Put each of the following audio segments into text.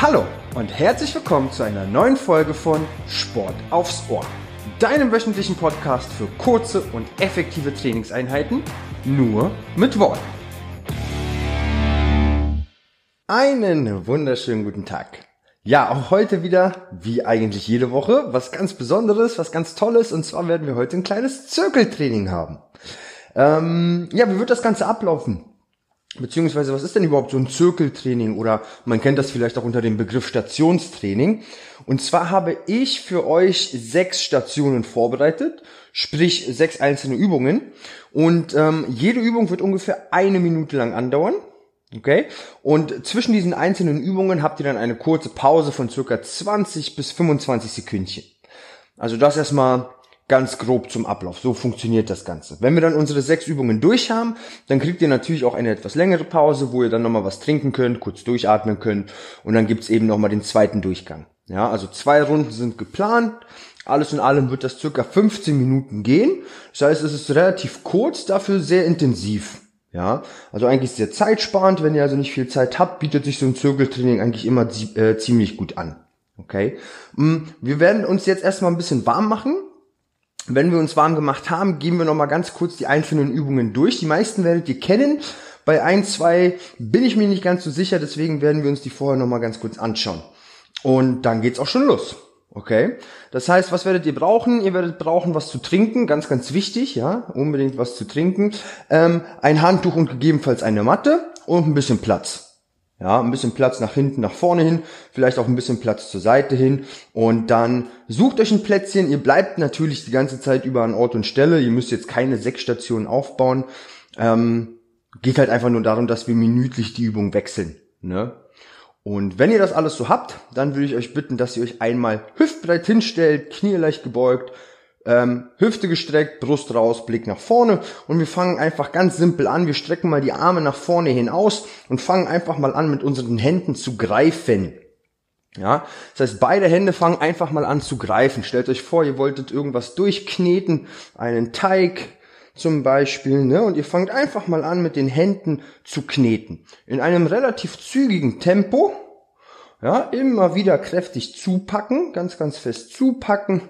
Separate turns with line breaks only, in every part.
Hallo und herzlich willkommen zu einer neuen Folge von Sport aufs Ohr, deinem wöchentlichen Podcast für kurze und effektive Trainingseinheiten, nur mit Worten. Einen wunderschönen guten Tag. Ja, auch heute wieder, wie eigentlich jede Woche, was ganz Besonderes, was ganz Tolles. Und zwar werden wir heute ein kleines Zirkeltraining haben. Ähm, ja, wie wird das Ganze ablaufen? Beziehungsweise, was ist denn überhaupt so ein Zirkeltraining? Oder man kennt das vielleicht auch unter dem Begriff Stationstraining. Und zwar habe ich für euch sechs Stationen vorbereitet, sprich sechs einzelne Übungen. Und ähm, jede Übung wird ungefähr eine Minute lang andauern. Okay? Und zwischen diesen einzelnen Übungen habt ihr dann eine kurze Pause von circa 20 bis 25 Sekündchen. Also das erstmal ganz grob zum Ablauf. So funktioniert das Ganze. Wenn wir dann unsere sechs Übungen durch haben, dann kriegt ihr natürlich auch eine etwas längere Pause, wo ihr dann nochmal was trinken könnt, kurz durchatmen könnt und dann gibt's eben nochmal den zweiten Durchgang. Ja, also zwei Runden sind geplant. Alles in allem wird das circa 15 Minuten gehen. Das heißt, es ist relativ kurz, dafür sehr intensiv. Ja, also eigentlich sehr zeitsparend. Wenn ihr also nicht viel Zeit habt, bietet sich so ein Zirkeltraining eigentlich immer äh, ziemlich gut an. Okay. Mm, wir werden uns jetzt erstmal ein bisschen warm machen. Wenn wir uns warm gemacht haben, gehen wir nochmal ganz kurz die einzelnen Übungen durch. Die meisten werdet ihr kennen. Bei ein, zwei bin ich mir nicht ganz so sicher, deswegen werden wir uns die vorher nochmal ganz kurz anschauen. Und dann geht's auch schon los. Okay. Das heißt, was werdet ihr brauchen? Ihr werdet brauchen was zu trinken, ganz, ganz wichtig, ja, unbedingt was zu trinken. Ähm, ein Handtuch und gegebenenfalls eine Matte und ein bisschen Platz. Ja, ein bisschen Platz nach hinten, nach vorne hin, vielleicht auch ein bisschen Platz zur Seite hin und dann sucht euch ein Plätzchen. Ihr bleibt natürlich die ganze Zeit über an Ort und Stelle. Ihr müsst jetzt keine sechs Stationen aufbauen. Ähm, geht halt einfach nur darum, dass wir minütlich die Übung wechseln. Ne? Und wenn ihr das alles so habt, dann würde ich euch bitten, dass ihr euch einmal hüftbreit hinstellt, Knie leicht gebeugt, ähm, Hüfte gestreckt, Brust raus, Blick nach vorne und wir fangen einfach ganz simpel an. Wir strecken mal die Arme nach vorne hinaus und fangen einfach mal an mit unseren Händen zu greifen. Ja, das heißt, beide Hände fangen einfach mal an zu greifen. Stellt euch vor, ihr wolltet irgendwas durchkneten, einen Teig zum Beispiel, ne? Und ihr fangt einfach mal an, mit den Händen zu kneten. In einem relativ zügigen Tempo. Ja, immer wieder kräftig zupacken, ganz, ganz fest zupacken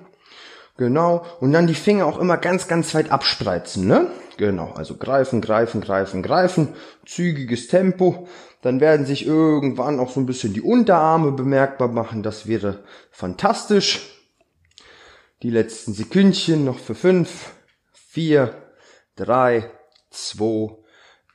Genau. Und dann die Finger auch immer ganz, ganz weit abspreizen, ne? Genau. Also greifen, greifen, greifen, greifen. Zügiges Tempo. Dann werden sich irgendwann auch so ein bisschen die Unterarme bemerkbar machen. Das wäre fantastisch. Die letzten Sekündchen noch für fünf, vier, drei, zwei,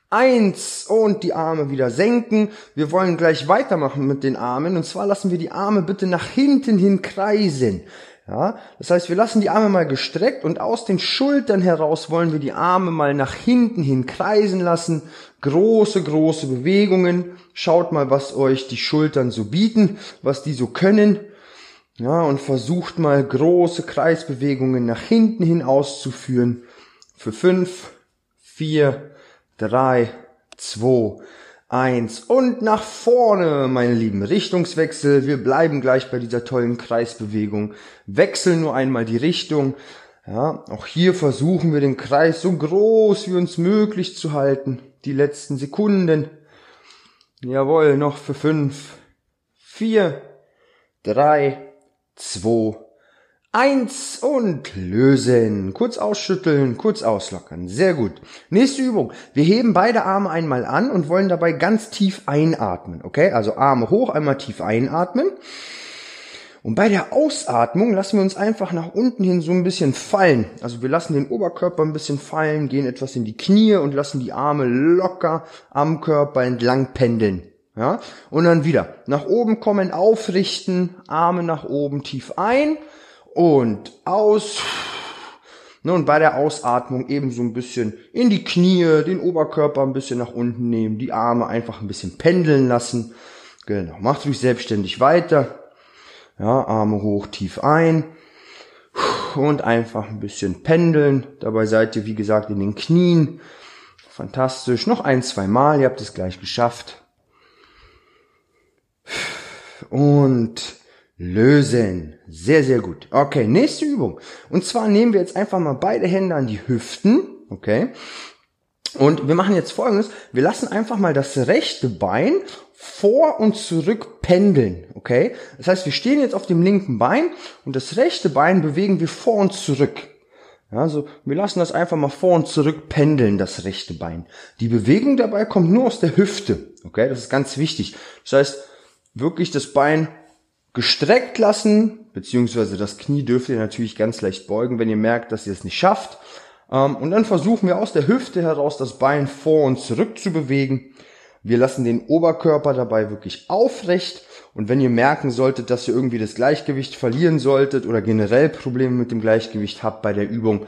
eins und die Arme wieder senken. Wir wollen gleich weitermachen mit den Armen und zwar lassen wir die Arme bitte nach hinten hin kreisen. Ja, das heißt, wir lassen die Arme mal gestreckt und aus den Schultern heraus wollen wir die Arme mal nach hinten hin kreisen lassen. Große, große Bewegungen. Schaut mal, was euch die Schultern so bieten, was die so können. Ja, und versucht mal große Kreisbewegungen nach hinten hin auszuführen. Für fünf, vier, drei, zwei, Eins und nach vorne, meine Lieben. Richtungswechsel. Wir bleiben gleich bei dieser tollen Kreisbewegung. Wechseln nur einmal die Richtung. Ja, auch hier versuchen wir den Kreis so groß wie uns möglich zu halten. Die letzten Sekunden. Jawohl, noch für fünf, vier, drei, zwei, Eins und lösen. Kurz ausschütteln, kurz auslockern. Sehr gut. Nächste Übung. Wir heben beide Arme einmal an und wollen dabei ganz tief einatmen. Okay, also Arme hoch, einmal tief einatmen. Und bei der Ausatmung lassen wir uns einfach nach unten hin so ein bisschen fallen. Also wir lassen den Oberkörper ein bisschen fallen, gehen etwas in die Knie und lassen die Arme locker am Körper entlang pendeln. Ja? Und dann wieder nach oben kommen, aufrichten, Arme nach oben tief ein und aus. Ne, und bei der Ausatmung eben so ein bisschen in die Knie, den Oberkörper ein bisschen nach unten nehmen, die Arme einfach ein bisschen pendeln lassen. Genau, macht ruhig selbstständig weiter. Ja, Arme hoch, tief ein. Und einfach ein bisschen pendeln. Dabei seid ihr, wie gesagt, in den Knien. Fantastisch. Noch ein, zwei Mal. Ihr habt es gleich geschafft. Und lösen. Sehr, sehr gut. Okay, nächste Übung. Und zwar nehmen wir jetzt einfach mal beide Hände an die Hüften. Okay. Und wir machen jetzt folgendes. Wir lassen einfach mal das rechte Bein vor und zurück pendeln, okay? Das heißt, wir stehen jetzt auf dem linken Bein und das rechte Bein bewegen wir vor und zurück. Also wir lassen das einfach mal vor und zurück pendeln, das rechte Bein. Die Bewegung dabei kommt nur aus der Hüfte, okay? Das ist ganz wichtig. Das heißt, wirklich das Bein gestreckt lassen, beziehungsweise das Knie dürft ihr natürlich ganz leicht beugen, wenn ihr merkt, dass ihr es nicht schafft. Ähm, und dann versuchen wir aus der Hüfte heraus das Bein vor und zurück zu bewegen. Wir lassen den Oberkörper dabei wirklich aufrecht. Und wenn ihr merken solltet, dass ihr irgendwie das Gleichgewicht verlieren solltet oder generell Probleme mit dem Gleichgewicht habt bei der Übung,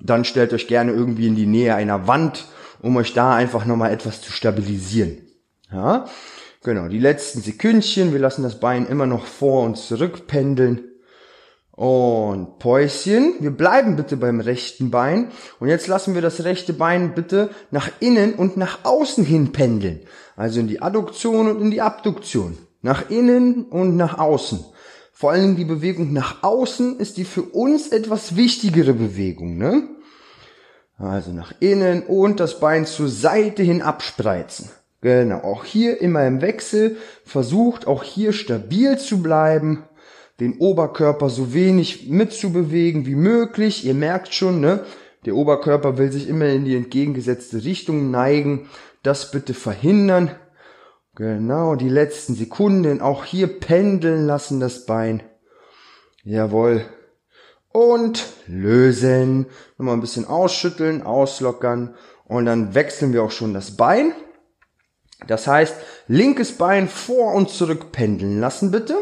dann stellt euch gerne irgendwie in die Nähe einer Wand, um euch da einfach nochmal etwas zu stabilisieren. Ja, genau. Die letzten Sekündchen. Wir lassen das Bein immer noch vor und zurück pendeln. Und Päuschen. Wir bleiben bitte beim rechten Bein. Und jetzt lassen wir das rechte Bein bitte nach innen und nach außen hin pendeln. Also in die Adduktion und in die Abduktion. Nach innen und nach außen. Vor allen Dingen die Bewegung nach außen ist die für uns etwas wichtigere Bewegung, ne? Also nach innen und das Bein zur Seite hin abspreizen. Genau, auch hier immer im Wechsel. Versucht auch hier stabil zu bleiben den Oberkörper so wenig mitzubewegen wie möglich. Ihr merkt schon, ne? Der Oberkörper will sich immer in die entgegengesetzte Richtung neigen. Das bitte verhindern. Genau, die letzten Sekunden. Auch hier pendeln lassen das Bein. Jawohl. Und lösen. Nochmal ein bisschen ausschütteln, auslockern. Und dann wechseln wir auch schon das Bein. Das heißt, linkes Bein vor und zurück pendeln lassen bitte.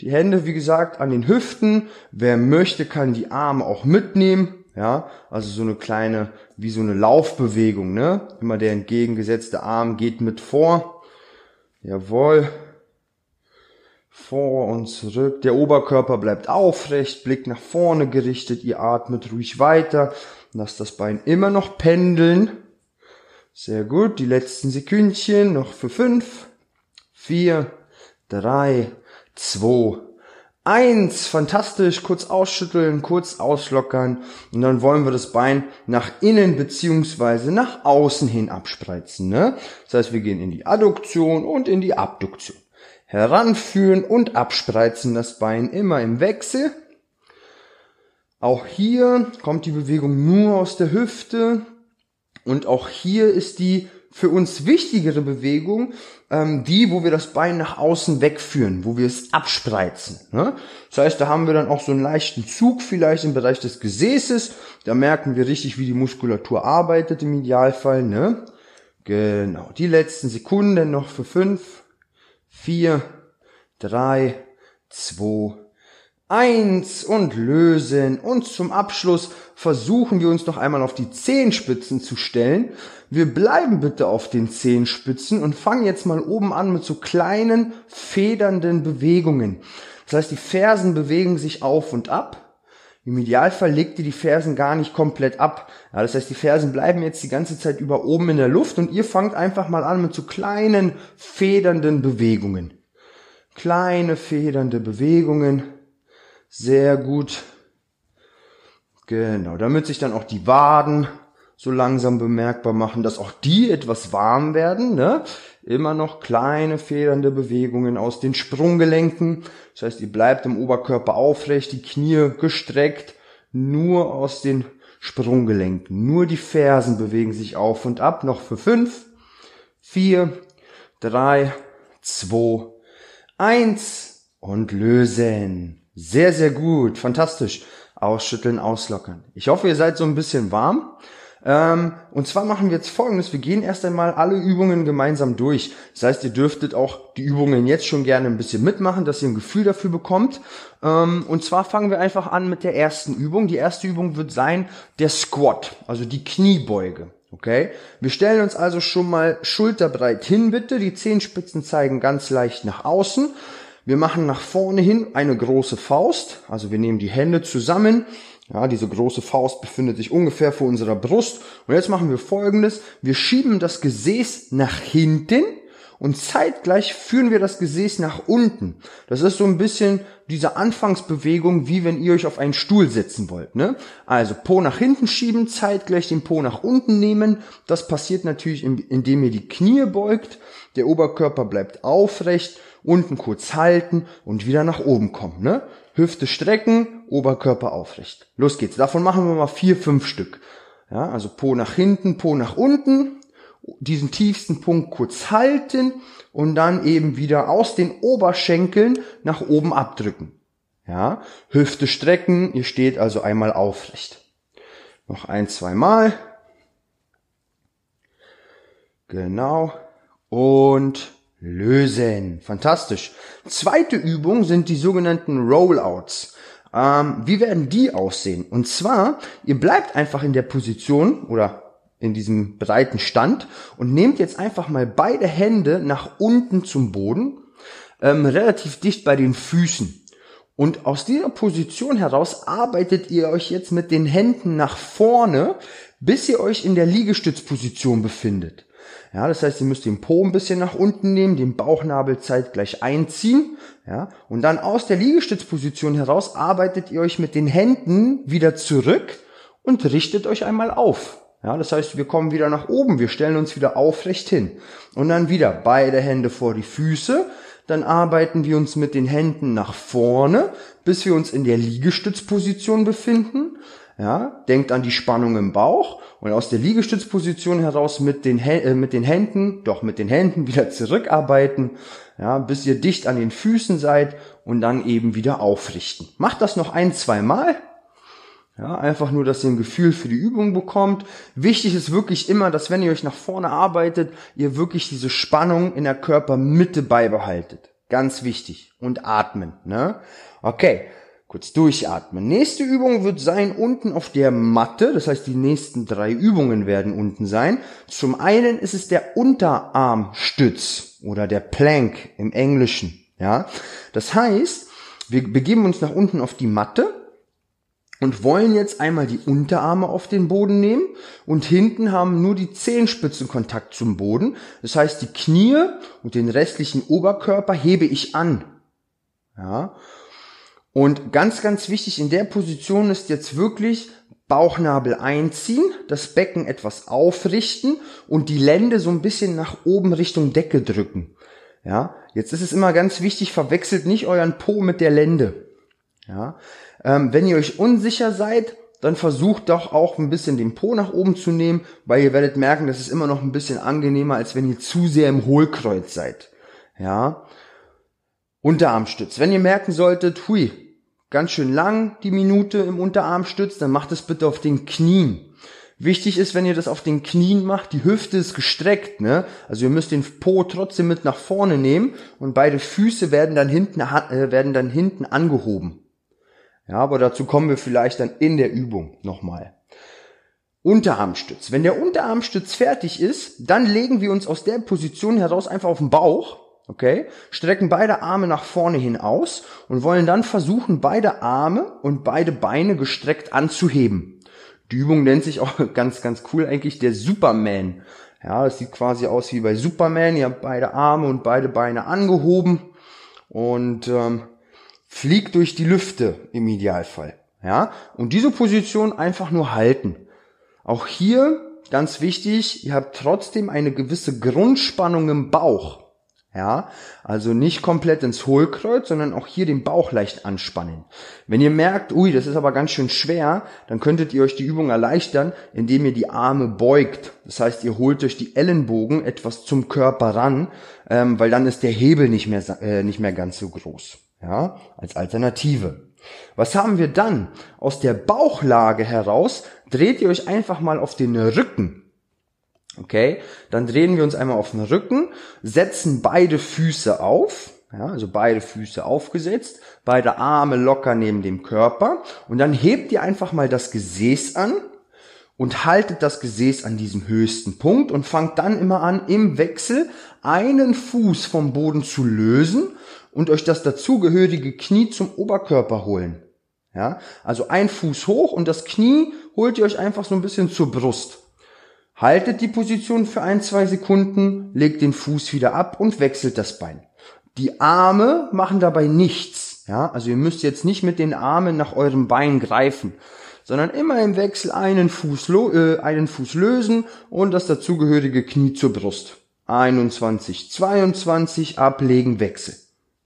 Die Hände, wie gesagt, an den Hüften. Wer möchte, kann die Arme auch mitnehmen. Ja, also so eine kleine, wie so eine Laufbewegung, ne? Immer der entgegengesetzte Arm geht mit vor. Jawohl. Vor und zurück. Der Oberkörper bleibt aufrecht, Blick nach vorne gerichtet. Ihr atmet ruhig weiter. Lasst das Bein immer noch pendeln. Sehr gut. Die letzten Sekündchen noch für fünf, vier, drei, zwei, eins. Fantastisch. Kurz ausschütteln, kurz auslockern. Und dann wollen wir das Bein nach innen beziehungsweise nach außen hin abspreizen. Ne? Das heißt, wir gehen in die Adduktion und in die Abduktion. Heranführen und abspreizen das Bein immer im Wechsel. Auch hier kommt die Bewegung nur aus der Hüfte. Und auch hier ist die für uns wichtigere Bewegung ähm, die, wo wir das Bein nach außen wegführen, wo wir es abspreizen. Ne? Das heißt, da haben wir dann auch so einen leichten Zug vielleicht im Bereich des Gesäßes. Da merken wir richtig, wie die Muskulatur arbeitet im Idealfall. Ne? Genau. Die letzten Sekunden noch für fünf, vier, drei, zwei, eins und lösen. Und zum Abschluss versuchen wir uns noch einmal auf die Zehenspitzen zu stellen. Wir bleiben bitte auf den Zehenspitzen und fangen jetzt mal oben an mit so kleinen federnden Bewegungen. Das heißt, die Fersen bewegen sich auf und ab. Im Idealfall legt ihr die Fersen gar nicht komplett ab. Ja, das heißt, die Fersen bleiben jetzt die ganze Zeit über oben in der Luft und ihr fangt einfach mal an mit so kleinen federnden Bewegungen. Kleine federnde Bewegungen. Sehr gut. Genau, damit sich dann auch die Waden so langsam bemerkbar machen, dass auch die etwas warm werden. Ne? Immer noch kleine federnde Bewegungen aus den Sprunggelenken. Das heißt, ihr bleibt im Oberkörper aufrecht, die Knie gestreckt, nur aus den Sprunggelenken. Nur die Fersen bewegen sich auf und ab. Noch für fünf, vier, drei, zwei, eins und lösen. Sehr, sehr gut. Fantastisch. Ausschütteln, auslockern. Ich hoffe, ihr seid so ein bisschen warm. Ähm, und zwar machen wir jetzt folgendes. Wir gehen erst einmal alle Übungen gemeinsam durch. Das heißt, ihr dürftet auch die Übungen jetzt schon gerne ein bisschen mitmachen, dass ihr ein Gefühl dafür bekommt. Ähm, und zwar fangen wir einfach an mit der ersten Übung. Die erste Übung wird sein der Squat, also die Kniebeuge. Okay? Wir stellen uns also schon mal schulterbreit hin, bitte. Die Zehenspitzen zeigen ganz leicht nach außen. Wir machen nach vorne hin eine große Faust, also wir nehmen die Hände zusammen. Ja, diese große Faust befindet sich ungefähr vor unserer Brust. Und jetzt machen wir folgendes. Wir schieben das Gesäß nach hinten und zeitgleich führen wir das Gesäß nach unten. Das ist so ein bisschen diese Anfangsbewegung, wie wenn ihr euch auf einen Stuhl setzen wollt. Ne? Also Po nach hinten schieben, zeitgleich den Po nach unten nehmen. Das passiert natürlich, indem ihr die Knie beugt. Der Oberkörper bleibt aufrecht, unten kurz halten und wieder nach oben kommen. Ne? Hüfte strecken, Oberkörper aufrecht. Los geht's. Davon machen wir mal vier, fünf Stück. Ja, also Po nach hinten, Po nach unten, diesen tiefsten Punkt kurz halten und dann eben wieder aus den Oberschenkeln nach oben abdrücken. Ja, Hüfte strecken, ihr steht also einmal aufrecht. Noch ein, zwei Mal. Genau. Und lösen. Fantastisch. Zweite Übung sind die sogenannten Rollouts. Ähm, wie werden die aussehen? Und zwar, ihr bleibt einfach in der Position oder in diesem breiten Stand und nehmt jetzt einfach mal beide Hände nach unten zum Boden, ähm, relativ dicht bei den Füßen. Und aus dieser Position heraus arbeitet ihr euch jetzt mit den Händen nach vorne, bis ihr euch in der Liegestützposition befindet. Ja, das heißt, ihr müsst den Po ein bisschen nach unten nehmen, den Bauchnabel zeitgleich einziehen, ja, und dann aus der Liegestützposition heraus arbeitet ihr euch mit den Händen wieder zurück und richtet euch einmal auf. Ja, das heißt, wir kommen wieder nach oben, wir stellen uns wieder aufrecht hin. Und dann wieder beide Hände vor die Füße, dann arbeiten wir uns mit den Händen nach vorne, bis wir uns in der Liegestützposition befinden. Ja, denkt an die Spannung im Bauch und aus der Liegestützposition heraus mit den, äh, mit den Händen, doch mit den Händen wieder zurückarbeiten, ja, bis ihr dicht an den Füßen seid und dann eben wieder aufrichten. Macht das noch ein, zwei Mal ja, einfach nur, dass ihr ein Gefühl für die Übung bekommt. Wichtig ist wirklich immer, dass wenn ihr euch nach vorne arbeitet, ihr wirklich diese Spannung in der Körpermitte beibehaltet. Ganz wichtig. Und atmen, ne? Okay. Kurz durchatmen. Nächste Übung wird sein unten auf der Matte. Das heißt, die nächsten drei Übungen werden unten sein. Zum einen ist es der Unterarmstütz oder der Plank im Englischen. Ja, das heißt, wir begeben uns nach unten auf die Matte und wollen jetzt einmal die Unterarme auf den Boden nehmen und hinten haben nur die Zehenspitzen Kontakt zum Boden. Das heißt, die Knie und den restlichen Oberkörper hebe ich an. Ja. Und ganz, ganz wichtig in der Position ist jetzt wirklich Bauchnabel einziehen, das Becken etwas aufrichten und die Lände so ein bisschen nach oben Richtung Decke drücken. Ja, jetzt ist es immer ganz wichtig, verwechselt nicht euren Po mit der Lände. Ja, ähm, wenn ihr euch unsicher seid, dann versucht doch auch ein bisschen den Po nach oben zu nehmen, weil ihr werdet merken, das ist immer noch ein bisschen angenehmer, als wenn ihr zu sehr im Hohlkreuz seid. Ja. Unterarmstütz. Wenn ihr merken solltet, hui, ganz schön lang die Minute im Unterarmstütz, dann macht es bitte auf den Knien. Wichtig ist, wenn ihr das auf den Knien macht, die Hüfte ist gestreckt, ne? Also ihr müsst den Po trotzdem mit nach vorne nehmen und beide Füße werden dann hinten, äh, werden dann hinten angehoben. Ja, aber dazu kommen wir vielleicht dann in der Übung nochmal. Unterarmstütz. Wenn der Unterarmstütz fertig ist, dann legen wir uns aus der Position heraus einfach auf den Bauch, okay, strecken beide Arme nach vorne hin aus und wollen dann versuchen, beide Arme und beide Beine gestreckt anzuheben. Die Übung nennt sich auch ganz, ganz cool eigentlich der Superman. Ja, es sieht quasi aus wie bei Superman. Ihr habt beide Arme und beide Beine angehoben und ähm, fliegt durch die Lüfte im Idealfall. Ja, und diese Position einfach nur halten. Auch hier ganz wichtig, ihr habt trotzdem eine gewisse Grundspannung im Bauch. Ja, also nicht komplett ins Hohlkreuz, sondern auch hier den Bauch leicht anspannen. Wenn ihr merkt, ui, das ist aber ganz schön schwer, dann könntet ihr euch die Übung erleichtern, indem ihr die Arme beugt. Das heißt, ihr holt euch die Ellenbogen etwas zum Körper ran, ähm, weil dann ist der Hebel nicht mehr, äh, nicht mehr ganz so groß ja, als Alternative. Was haben wir dann? Aus der Bauchlage heraus dreht ihr euch einfach mal auf den Rücken. Okay, dann drehen wir uns einmal auf den Rücken, setzen beide Füße auf, ja, also beide Füße aufgesetzt, beide Arme locker neben dem Körper und dann hebt ihr einfach mal das Gesäß an und haltet das Gesäß an diesem höchsten Punkt und fangt dann immer an, im Wechsel einen Fuß vom Boden zu lösen und euch das dazugehörige Knie zum Oberkörper holen. Ja, also ein Fuß hoch und das Knie holt ihr euch einfach so ein bisschen zur Brust. Haltet die Position für ein, zwei Sekunden, legt den Fuß wieder ab und wechselt das Bein. Die Arme machen dabei nichts. Ja, also ihr müsst jetzt nicht mit den Armen nach eurem Bein greifen, sondern immer im Wechsel einen Fuß, äh, einen Fuß lösen und das dazugehörige Knie zur Brust. 21, 22, ablegen, Wechsel.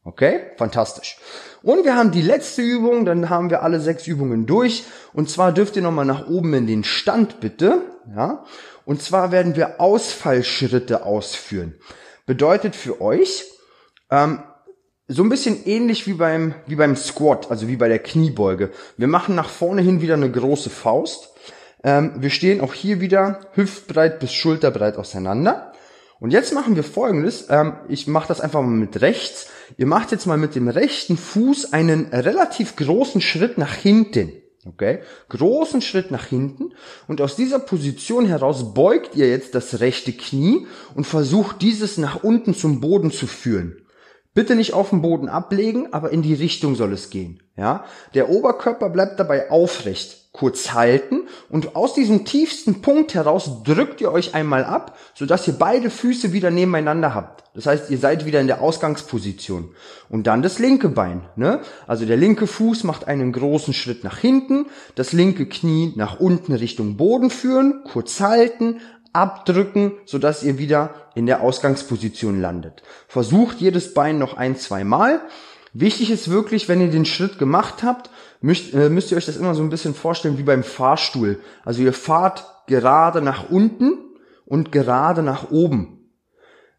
Okay, fantastisch. Und wir haben die letzte Übung, dann haben wir alle sechs Übungen durch. Und zwar dürft ihr nochmal nach oben in den Stand, bitte. Ja. Und zwar werden wir Ausfallschritte ausführen. Bedeutet für euch, ähm, so ein bisschen ähnlich wie beim, wie beim Squat, also wie bei der Kniebeuge. Wir machen nach vorne hin wieder eine große Faust. Ähm, wir stehen auch hier wieder hüftbreit bis schulterbreit auseinander. Und jetzt machen wir folgendes. Ähm, ich mache das einfach mal mit rechts. Ihr macht jetzt mal mit dem rechten Fuß einen relativ großen Schritt nach hinten. Okay? Großen Schritt nach hinten. Und aus dieser Position heraus beugt ihr jetzt das rechte Knie und versucht dieses nach unten zum Boden zu führen. Bitte nicht auf den Boden ablegen, aber in die Richtung soll es gehen. Ja? Der Oberkörper bleibt dabei aufrecht. Kurz halten und aus diesem tiefsten Punkt heraus drückt ihr euch einmal ab, sodass ihr beide Füße wieder nebeneinander habt. Das heißt, ihr seid wieder in der Ausgangsposition. Und dann das linke Bein. Ne? Also der linke Fuß macht einen großen Schritt nach hinten, das linke Knie nach unten Richtung Boden führen, kurz halten, abdrücken, sodass ihr wieder in der Ausgangsposition landet. Versucht jedes Bein noch ein, zwei Mal. Wichtig ist wirklich, wenn ihr den Schritt gemacht habt, müsst, äh, müsst ihr euch das immer so ein bisschen vorstellen wie beim Fahrstuhl. Also ihr fahrt gerade nach unten und gerade nach oben.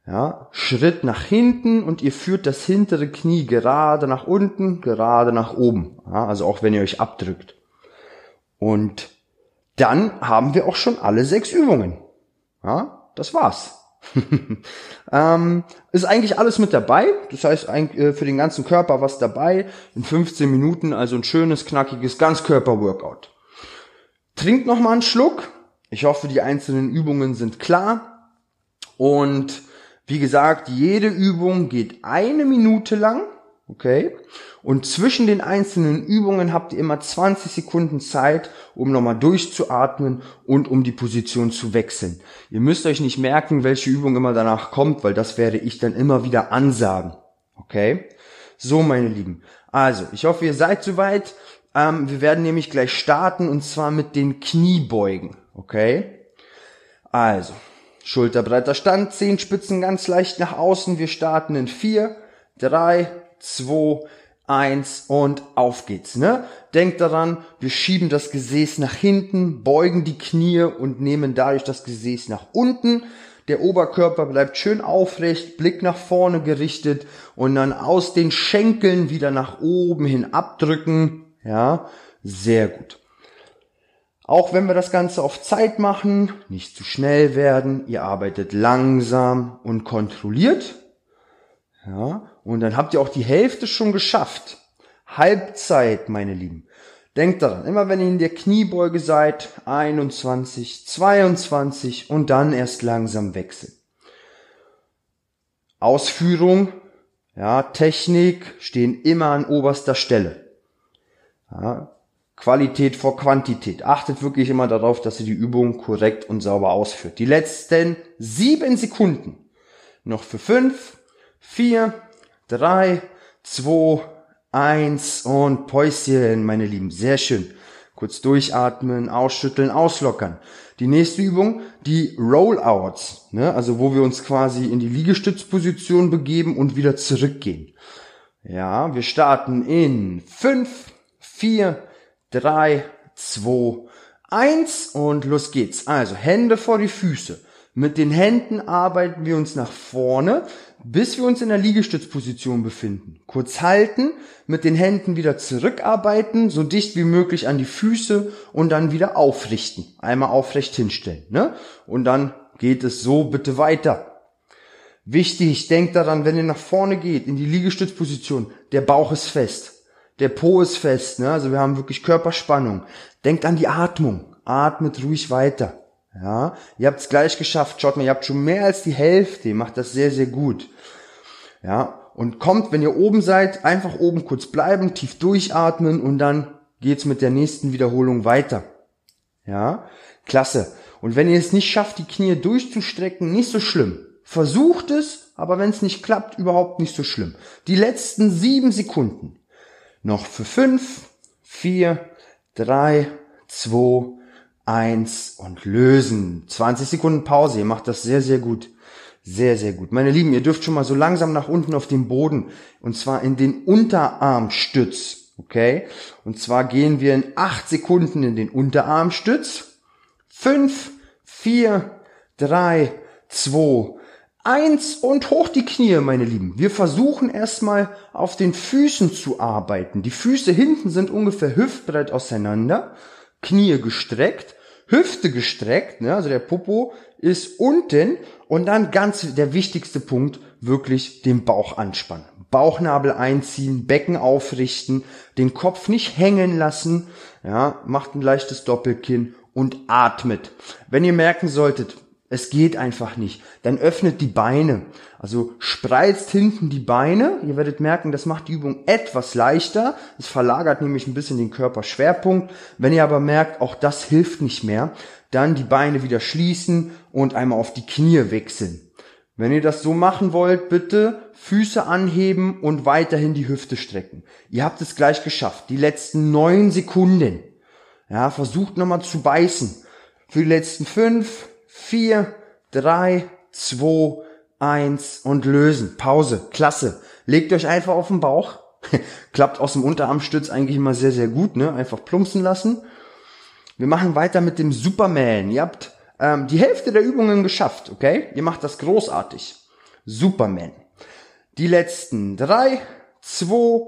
Ja, Schritt nach hinten und ihr führt das hintere Knie gerade nach unten, gerade nach oben. Ja, also auch wenn ihr euch abdrückt. Und dann haben wir auch schon alle sechs Übungen. Ja, das war's. ähm, ist eigentlich alles mit dabei. Das heißt, äh, für den ganzen Körper was dabei. In 15 Minuten also ein schönes, knackiges Ganzkörper-Workout. Trinkt noch mal einen Schluck. Ich hoffe, die einzelnen Übungen sind klar. Und wie gesagt, jede Übung geht eine Minute lang. Okay? Und zwischen den einzelnen Übungen habt ihr immer 20 Sekunden Zeit, um nochmal durchzuatmen und um die Position zu wechseln. Ihr müsst euch nicht merken, welche Übung immer danach kommt, weil das werde ich dann immer wieder ansagen. Okay? So, meine Lieben. Also, ich hoffe, ihr seid soweit. Ähm, wir werden nämlich gleich starten und zwar mit den Kniebeugen. Okay? Also, schulterbreiter Stand, Zehenspitzen ganz leicht nach außen. Wir starten in vier, drei, zwei, eins und auf geht's, ne? Denkt daran, wir schieben das Gesäß nach hinten, beugen die Knie und nehmen dadurch das Gesäß nach unten. Der Oberkörper bleibt schön aufrecht, Blick nach vorne gerichtet und dann aus den Schenkeln wieder nach oben hin abdrücken. Ja, sehr gut. Auch wenn wir das Ganze auf Zeit machen, nicht zu schnell werden, ihr arbeitet langsam und kontrolliert. Ja, und dann habt ihr auch die Hälfte schon geschafft. Halbzeit, meine Lieben. Denkt daran, immer wenn ihr in der Kniebeuge seid, 21, 22 und dann erst langsam wechseln. Ausführung, ja, Technik stehen immer an oberster Stelle. Ja, Qualität vor Quantität. Achtet wirklich immer darauf, dass ihr die Übung korrekt und sauber ausführt. Die letzten sieben Sekunden. Noch für fünf, vier, drei, zwei, eins und Päuschen, meine Lieben. Sehr schön. Kurz durchatmen, ausschütteln, auslockern. Die nächste Übung, die Rollouts, ne? also wo wir uns quasi in die Liegestützposition begeben und wieder zurückgehen. Ja, wir starten in fünf, vier, drei, zwei, eins und los geht's. Also Hände vor die Füße. Mit den Händen arbeiten wir uns nach vorne, bis wir uns in der Liegestützposition befinden. Kurz halten, mit den Händen wieder zurückarbeiten, so dicht wie möglich an die Füße und dann wieder aufrichten. Einmal aufrecht hinstellen. Ne? Und dann geht es so bitte weiter. Wichtig, denkt daran, wenn ihr nach vorne geht, in die Liegestützposition, der Bauch ist fest. Der Po ist fest, ne? also wir haben wirklich Körperspannung. Denkt an die Atmung. Atmet ruhig weiter. Ja, ihr habt es gleich geschafft. Schaut mal, ihr habt schon mehr als die Hälfte. Ihr macht das sehr, sehr gut. Ja, und kommt, wenn ihr oben seid, einfach oben kurz bleiben, tief durchatmen und dann geht's mit der nächsten Wiederholung weiter. Ja, klasse. Und wenn ihr es nicht schafft, die Knie durchzustrecken, nicht so schlimm. Versucht es, aber wenn es nicht klappt, überhaupt nicht so schlimm. Die letzten sieben Sekunden. Noch für fünf, vier, drei, zwei, eins und lösen. 20 Sekunden Pause. Ihr macht das sehr, sehr gut. Sehr, sehr gut. Meine Lieben, ihr dürft schon mal so langsam nach unten auf den Boden. Und zwar in den Unterarmstütz. Okay? Und zwar gehen wir in acht Sekunden in den Unterarmstütz. Fünf, vier, drei, zwei, eins und hoch die Knie, meine Lieben. Wir versuchen erstmal auf den Füßen zu arbeiten. Die Füße hinten sind ungefähr hüftbreit auseinander. Knie gestreckt. Hüfte gestreckt, ne? also der Popo ist unten und dann ganz der wichtigste Punkt, wirklich den Bauch anspannen. Bauchnabel einziehen, Becken aufrichten, den Kopf nicht hängen lassen, ja, macht ein leichtes Doppelkinn und atmet. Wenn ihr merken solltet, es geht einfach nicht. Dann öffnet die Beine. Also spreizt hinten die Beine. Ihr werdet merken, das macht die Übung etwas leichter. Es verlagert nämlich ein bisschen den Körperschwerpunkt. Wenn ihr aber merkt, auch das hilft nicht mehr, dann die Beine wieder schließen und einmal auf die Knie wechseln. Wenn ihr das so machen wollt, bitte Füße anheben und weiterhin die Hüfte strecken. Ihr habt es gleich geschafft. Die letzten neun Sekunden. Ja, versucht nochmal zu beißen. Für die letzten fünf, vier, drei, zwei, eins und lösen. Pause. Klasse. Legt euch einfach auf den Bauch. Klappt aus dem Unterarmstütz eigentlich immer sehr, sehr gut, ne? Einfach plumpsen lassen. Wir machen weiter mit dem Superman. Ihr habt ähm, die Hälfte der Übungen geschafft, okay? Ihr macht das großartig. Superman. Die letzten drei, zwei,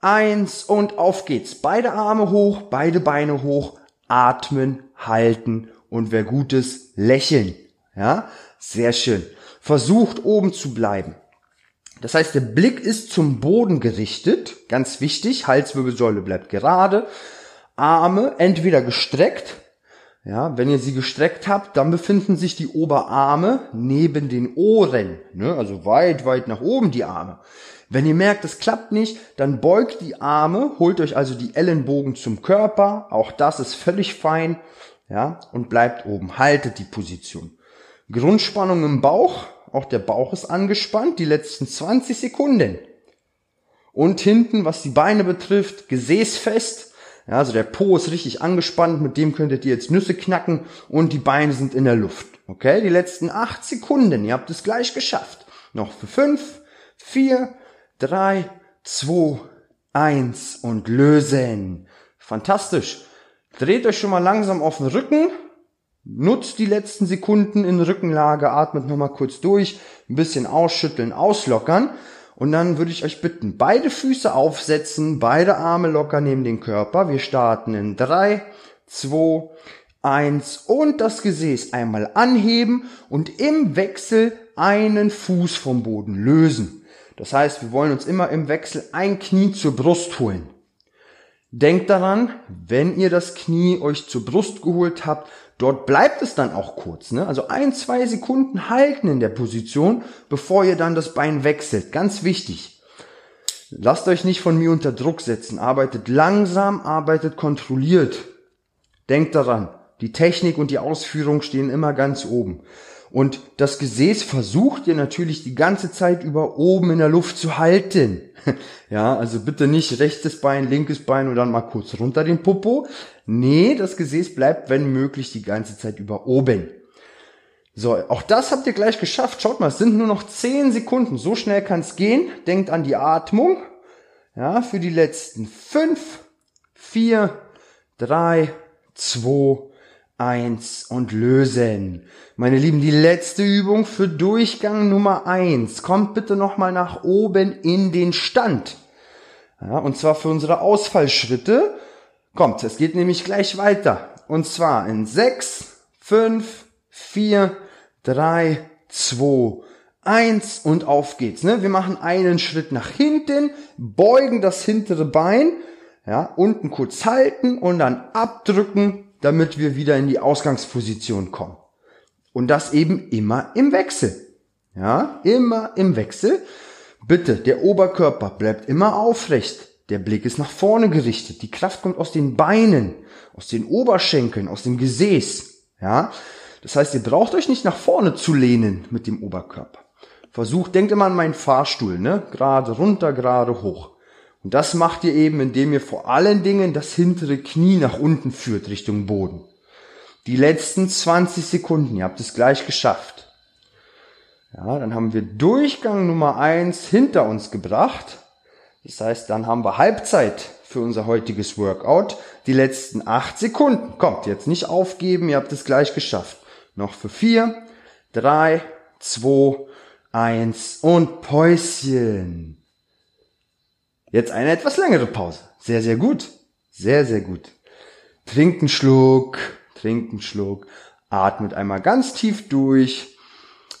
eins und auf geht's. Beide Arme hoch, beide Beine hoch, atmen, halten und wer Gutes lächeln. Ja, sehr schön. Versucht oben zu bleiben. Das heißt, der Blick ist zum Boden gerichtet, ganz wichtig, Halswirbelsäule bleibt gerade, Arme entweder gestreckt, ja, wenn ihr sie gestreckt habt, dann befinden sich die Oberarme neben den Ohren, ne, also weit, weit nach oben die Arme. Wenn ihr merkt, es klappt nicht, dann beugt die Arme, holt euch also die Ellenbogen zum Körper, auch das ist völlig fein ja, und bleibt oben, haltet die Position. Grundspannung im Bauch, auch der Bauch ist angespannt, die letzten 20 Sekunden. Und hinten, was die Beine betrifft, gesäßfest, ja, also der Po ist richtig angespannt, mit dem könntet ihr jetzt Nüsse knacken und die Beine sind in der Luft. Okay, die letzten 8 Sekunden, ihr habt es gleich geschafft. Noch für 5, 4, 3, 2, 1 und lösen. Fantastisch. Dreht euch schon mal langsam auf den Rücken. Nutzt die letzten Sekunden in Rückenlage, atmet nochmal kurz durch, ein bisschen ausschütteln, auslockern. Und dann würde ich euch bitten, beide Füße aufsetzen, beide Arme locker neben den Körper. Wir starten in drei, zwei, eins und das Gesäß einmal anheben und im Wechsel einen Fuß vom Boden lösen. Das heißt, wir wollen uns immer im Wechsel ein Knie zur Brust holen. Denkt daran, wenn ihr das Knie euch zur Brust geholt habt, dort bleibt es dann auch kurz. Ne? Also ein, zwei Sekunden halten in der Position, bevor ihr dann das Bein wechselt. Ganz wichtig. Lasst euch nicht von mir unter Druck setzen. Arbeitet langsam, arbeitet kontrolliert. Denkt daran, die Technik und die Ausführung stehen immer ganz oben. Und das Gesäß versucht ihr natürlich die ganze Zeit über oben in der Luft zu halten. Ja, also bitte nicht rechtes Bein, linkes Bein und dann mal kurz runter den Popo. Nee, das Gesäß bleibt, wenn möglich, die ganze Zeit über oben. So, auch das habt ihr gleich geschafft. Schaut mal, es sind nur noch 10 Sekunden. So schnell kann es gehen. Denkt an die Atmung. Ja, für die letzten 5, 4, 3, 2, eins und lösen. Meine Lieben, die letzte Übung für Durchgang Nummer eins. Kommt bitte nochmal nach oben in den Stand. Ja, und zwar für unsere Ausfallschritte. Kommt, es geht nämlich gleich weiter. Und zwar in sechs, fünf, vier, drei, zwei, eins und auf geht's. Ne? Wir machen einen Schritt nach hinten, beugen das hintere Bein, ja, unten kurz halten und dann abdrücken, damit wir wieder in die Ausgangsposition kommen. Und das eben immer im Wechsel. Ja, immer im Wechsel. Bitte, der Oberkörper bleibt immer aufrecht. Der Blick ist nach vorne gerichtet. Die Kraft kommt aus den Beinen, aus den Oberschenkeln, aus dem Gesäß. Ja, Das heißt, ihr braucht euch nicht nach vorne zu lehnen mit dem Oberkörper. Versucht, denkt immer an meinen Fahrstuhl, ne? Gerade runter, gerade hoch. Und das macht ihr eben, indem ihr vor allen Dingen das hintere Knie nach unten führt Richtung Boden. Die letzten 20 Sekunden, ihr habt es gleich geschafft. Ja, dann haben wir Durchgang Nummer eins hinter uns gebracht. Das heißt, dann haben wir Halbzeit für unser heutiges Workout. Die letzten acht Sekunden. Kommt, jetzt nicht aufgeben, ihr habt es gleich geschafft. Noch für vier, drei, zwei, eins und Päuschen. Jetzt eine etwas längere Pause. Sehr, sehr gut. Sehr, sehr gut. Trinkt einen Schluck, trinkt einen Schluck, atmet einmal ganz tief durch.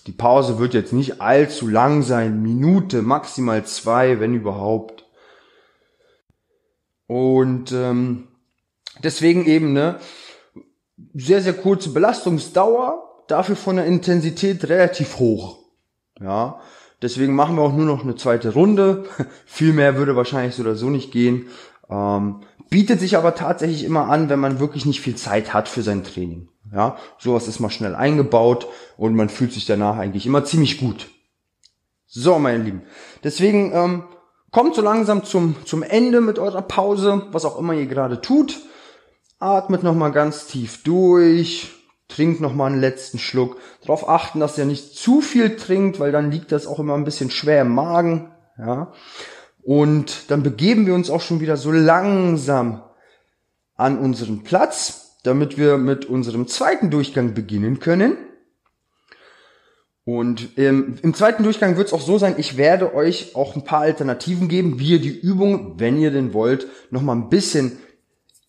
Die Pause wird jetzt nicht allzu lang sein, Minute, maximal zwei, wenn überhaupt. Und ähm, deswegen eben ne sehr sehr kurze Belastungsdauer, dafür von der Intensität relativ hoch. Ja, Deswegen machen wir auch nur noch eine zweite Runde. Viel mehr würde wahrscheinlich so oder so nicht gehen. Ähm, bietet sich aber tatsächlich immer an, wenn man wirklich nicht viel Zeit hat für sein Training. Ja, sowas ist mal schnell eingebaut und man fühlt sich danach eigentlich immer ziemlich gut. So, meine Lieben. Deswegen ähm, kommt so langsam zum, zum Ende mit eurer Pause, was auch immer ihr gerade tut. Atmet nochmal ganz tief durch trinkt noch mal einen letzten Schluck. Darauf achten, dass ihr nicht zu viel trinkt, weil dann liegt das auch immer ein bisschen schwer im Magen. Ja. Und dann begeben wir uns auch schon wieder so langsam an unseren Platz, damit wir mit unserem zweiten Durchgang beginnen können. Und im, im zweiten Durchgang wird es auch so sein, ich werde euch auch ein paar Alternativen geben, wie ihr die Übung, wenn ihr denn wollt, noch mal ein bisschen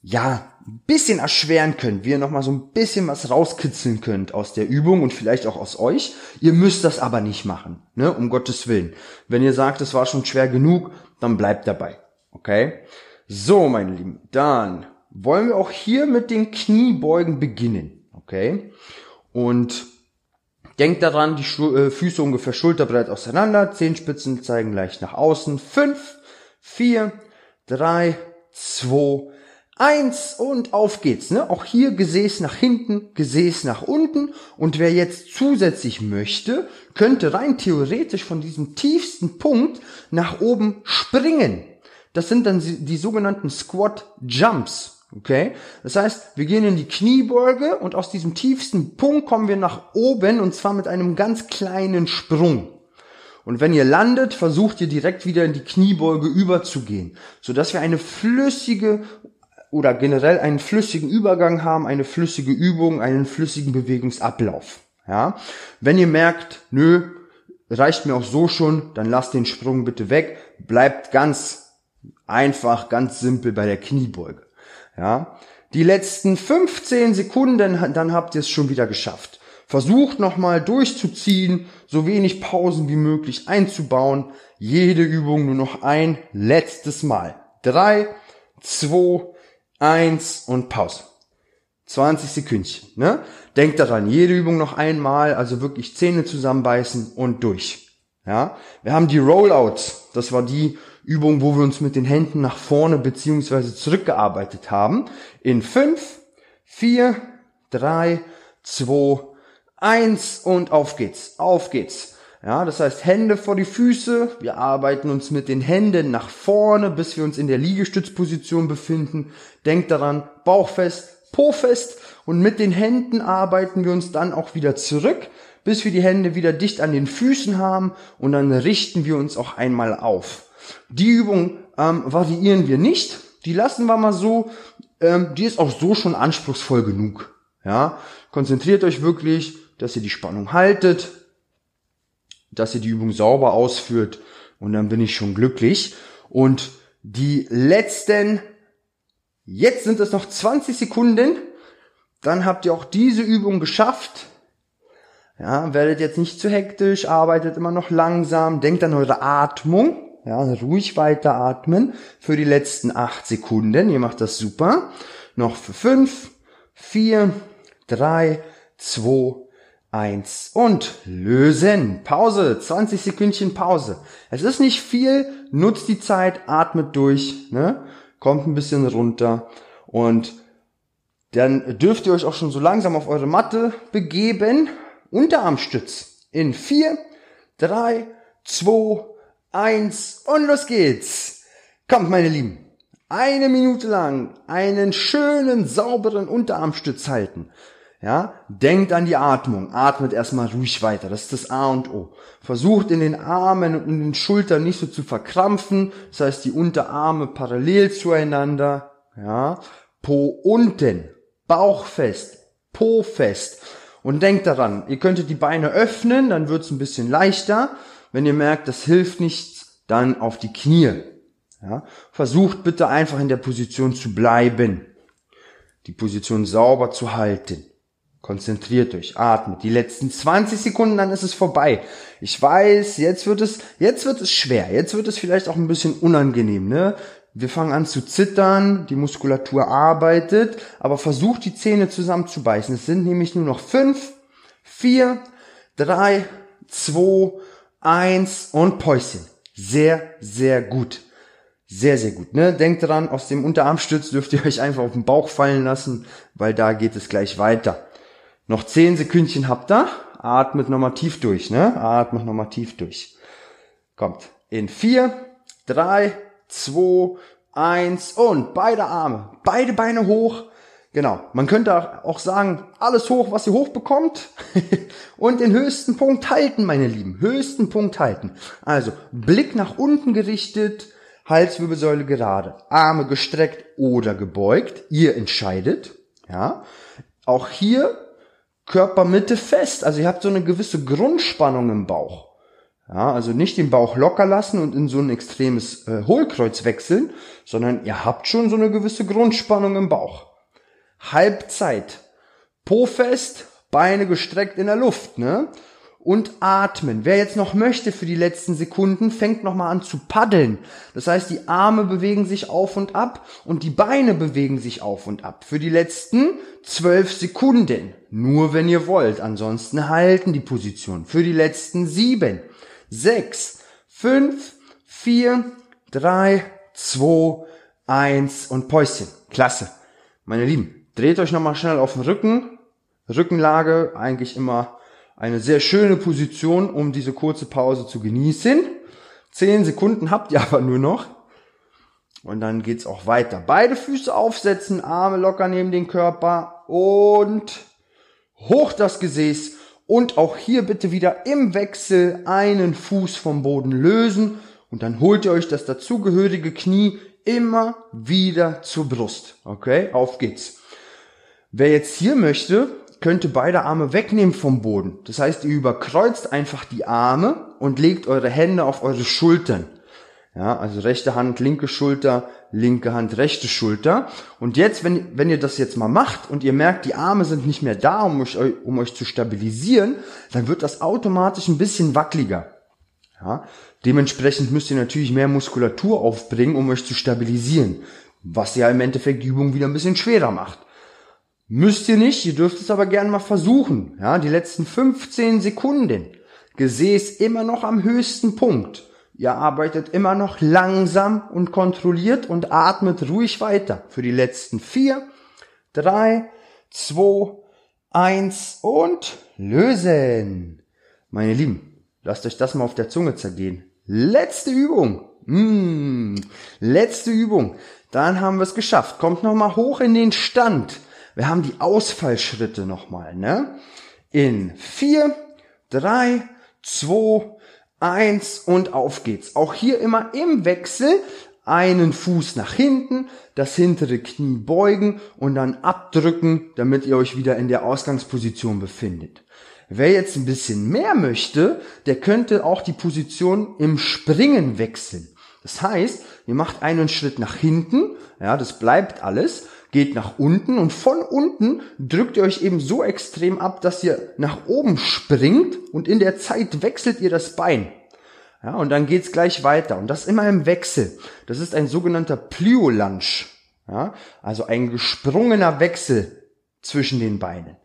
ja, ein bisschen erschweren könnt, wie ihr nochmal so ein bisschen was rauskitzeln könnt aus der Übung und vielleicht auch aus euch. Ihr müsst das aber nicht machen, ne, um Gottes Willen. Wenn ihr sagt, es war schon schwer genug, dann bleibt dabei, okay? So, meine Lieben, dann wollen wir auch hier mit den Kniebeugen beginnen, okay? Und denkt daran, die äh, Füße ungefähr schulterbreit auseinander, Zehenspitzen zeigen leicht nach außen. Fünf, vier, drei, zwei, Eins und auf geht's. Ne? Auch hier Gesäß nach hinten, Gesäß nach unten. Und wer jetzt zusätzlich möchte, könnte rein theoretisch von diesem tiefsten Punkt nach oben springen. Das sind dann die sogenannten Squat Jumps. Okay? Das heißt, wir gehen in die Kniebeuge und aus diesem tiefsten Punkt kommen wir nach oben und zwar mit einem ganz kleinen Sprung. Und wenn ihr landet, versucht ihr direkt wieder in die Kniebeuge überzugehen, sodass wir eine flüssige oder generell einen flüssigen Übergang haben, eine flüssige Übung, einen flüssigen Bewegungsablauf. Ja, wenn ihr merkt, nö, reicht mir auch so schon, dann lasst den Sprung bitte weg, bleibt ganz einfach, ganz simpel bei der Kniebeuge. Ja, die letzten 15 Sekunden, dann habt ihr es schon wieder geschafft. Versucht nochmal durchzuziehen, so wenig Pausen wie möglich einzubauen. Jede Übung nur noch ein letztes Mal. Drei, zwei, eins und Pause. 20 Sekündchen, ne? Denkt daran, jede Übung noch einmal, also wirklich Zähne zusammenbeißen und durch. Ja? Wir haben die Rollouts. Das war die Übung, wo wir uns mit den Händen nach vorne beziehungsweise zurückgearbeitet haben. In fünf, vier, drei, zwei, eins und auf geht's. Auf geht's. Ja, das heißt Hände vor die Füße. Wir arbeiten uns mit den Händen nach vorne, bis wir uns in der Liegestützposition befinden. Denkt daran, Bauch fest, Po fest und mit den Händen arbeiten wir uns dann auch wieder zurück, bis wir die Hände wieder dicht an den Füßen haben und dann richten wir uns auch einmal auf. Die Übung ähm, variieren wir nicht, die lassen wir mal so. Ähm, die ist auch so schon anspruchsvoll genug. Ja, konzentriert euch wirklich, dass ihr die Spannung haltet, dass ihr die Übung sauber ausführt und dann bin ich schon glücklich. Und die letzten, jetzt sind es noch 20 Sekunden, dann habt ihr auch diese Übung geschafft. Ja, werdet jetzt nicht zu hektisch, arbeitet immer noch langsam, denkt an eure Atmung. Ja, ruhig weiter atmen für die letzten acht Sekunden. Ihr macht das super. Noch für fünf, vier, drei, zwei, Eins und lösen. Pause. 20 Sekündchen Pause. Es ist nicht viel. Nutzt die Zeit, atmet durch, ne? Kommt ein bisschen runter und Dann dürft ihr euch auch schon so langsam auf eure Matte begeben. Unterarmstütz. In vier, drei, zwei, eins und los geht's. Kommt, meine Lieben. Eine Minute lang einen schönen, sauberen Unterarmstütz halten. Ja, denkt an die Atmung. Atmet erstmal ruhig weiter. Das ist das A und O. Versucht in den Armen und in den Schultern nicht so zu verkrampfen. Das heißt, die Unterarme parallel zueinander. Ja, Po unten, Bauch fest, Po fest. Und denkt daran, ihr könntet die Beine öffnen, dann wird's ein bisschen leichter. Wenn ihr merkt, das hilft nichts, dann auf die Knie. Ja, versucht bitte einfach in der Position zu bleiben. Die Position sauber zu halten. Konzentriert euch, atmet. Die letzten 20 Sekunden, dann ist es vorbei. Ich weiß, jetzt wird es, jetzt wird es schwer. Jetzt wird es vielleicht auch ein bisschen unangenehm, ne? Wir fangen an zu zittern, die Muskulatur arbeitet, aber versucht die Zähne zusammenzubeißen. Es sind nämlich nur noch fünf, vier, drei, zwei, eins und Päuschen. Sehr, sehr gut. Sehr, sehr gut. Ne? Denkt dran, aus dem Unterarmstütz dürft ihr euch einfach auf den Bauch fallen lassen, weil da geht es gleich weiter. Noch zehn Sekündchen habt ihr. Atmet nochmal tief durch, ne? Atmet nochmal tief durch. Kommt. In vier, drei, zwei, eins und beide Arme, beide Beine hoch. Genau. Man könnte auch sagen, alles hoch, was ihr hochbekommt. und den höchsten Punkt halten, meine Lieben. Höchsten Punkt halten. Also, Blick nach unten gerichtet, Halswirbelsäule gerade, Arme gestreckt oder gebeugt. Ihr entscheidet. Ja. Auch hier Körpermitte fest. Also ihr habt so eine gewisse Grundspannung im Bauch. Ja, also nicht den Bauch locker lassen und in so ein extremes äh, Hohlkreuz wechseln, sondern ihr habt schon so eine gewisse Grundspannung im Bauch. Halbzeit. Po fest, Beine gestreckt in der Luft, ne? Und atmen. Wer jetzt noch möchte für die letzten Sekunden, fängt nochmal an zu paddeln. Das heißt, die Arme bewegen sich auf und ab und die Beine bewegen sich auf und ab. Für die letzten zwölf Sekunden. Nur wenn ihr wollt. Ansonsten halten die Position. Für die letzten sieben, sechs, fünf, vier, drei, zwei, eins und Päuschen. Klasse. Meine Lieben, dreht euch nochmal schnell auf den Rücken. Rückenlage eigentlich immer eine sehr schöne Position, um diese kurze Pause zu genießen. Zehn Sekunden habt ihr aber nur noch. Und dann geht's auch weiter. Beide Füße aufsetzen, Arme locker neben den Körper und hoch das Gesäß. Und auch hier bitte wieder im Wechsel einen Fuß vom Boden lösen. Und dann holt ihr euch das dazugehörige Knie immer wieder zur Brust. Okay, auf geht's. Wer jetzt hier möchte, könnte beide Arme wegnehmen vom Boden. Das heißt, ihr überkreuzt einfach die Arme und legt eure Hände auf eure Schultern. Ja, also rechte Hand, linke Schulter, linke Hand, rechte Schulter. Und jetzt, wenn, wenn ihr das jetzt mal macht und ihr merkt, die Arme sind nicht mehr da, um euch, um euch zu stabilisieren, dann wird das automatisch ein bisschen wackeliger. Ja, dementsprechend müsst ihr natürlich mehr Muskulatur aufbringen, um euch zu stabilisieren. Was ja im Endeffekt die Übung wieder ein bisschen schwerer macht. Müsst ihr nicht, ihr dürft es aber gerne mal versuchen. Ja, die letzten 15 Sekunden. Gesäß immer noch am höchsten Punkt. Ihr arbeitet immer noch langsam und kontrolliert und atmet ruhig weiter. Für die letzten vier, drei, zwei, eins und lösen. Meine Lieben, lasst euch das mal auf der Zunge zergehen. Letzte Übung. Mmh, letzte Übung. Dann haben wir es geschafft. Kommt nochmal hoch in den Stand. Wir haben die Ausfallschritte nochmal, ne? In vier, drei, zwei, eins und auf geht's. Auch hier immer im Wechsel einen Fuß nach hinten, das hintere Knie beugen und dann abdrücken, damit ihr euch wieder in der Ausgangsposition befindet. Wer jetzt ein bisschen mehr möchte, der könnte auch die Position im Springen wechseln. Das heißt, ihr macht einen Schritt nach hinten, ja, das bleibt alles, geht nach unten und von unten drückt ihr euch eben so extrem ab, dass ihr nach oben springt und in der Zeit wechselt ihr das Bein. Ja, und dann geht's gleich weiter und das immer im Wechsel. Das ist ein sogenannter Plyo-Lunge. Ja, also ein gesprungener Wechsel zwischen den Beinen.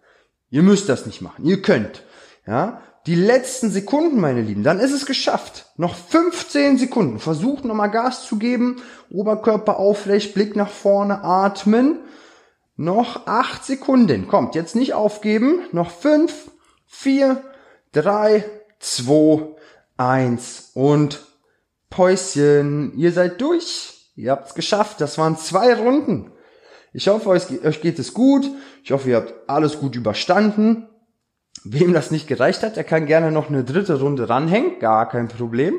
Ihr müsst das nicht machen. Ihr könnt. Ja, die letzten Sekunden, meine Lieben, dann ist es geschafft. Noch 15 Sekunden. Versucht nochmal Gas zu geben. Oberkörper aufrecht, Blick nach vorne, atmen. Noch acht Sekunden. Kommt, jetzt nicht aufgeben. Noch fünf, vier, drei, zwei, eins und Päuschen. Ihr seid durch. Ihr habt's geschafft. Das waren zwei Runden. Ich hoffe, euch geht es gut. Ich hoffe, ihr habt alles gut überstanden. Wem das nicht gereicht hat, der kann gerne noch eine dritte Runde ranhängen. Gar kein Problem.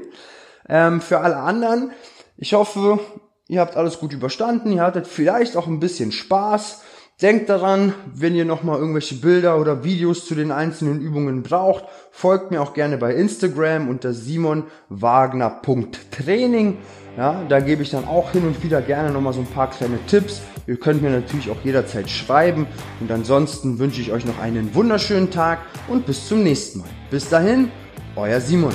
Ähm, für alle anderen, ich hoffe, ihr habt alles gut überstanden. Ihr hattet vielleicht auch ein bisschen Spaß. Denkt daran, wenn ihr nochmal irgendwelche Bilder oder Videos zu den einzelnen Übungen braucht, folgt mir auch gerne bei Instagram unter simonwagner.training. Ja, da gebe ich dann auch hin und wieder gerne nochmal so ein paar kleine Tipps. Ihr könnt mir natürlich auch jederzeit schreiben. Und ansonsten wünsche ich euch noch einen wunderschönen Tag und bis zum nächsten Mal. Bis dahin, euer Simon.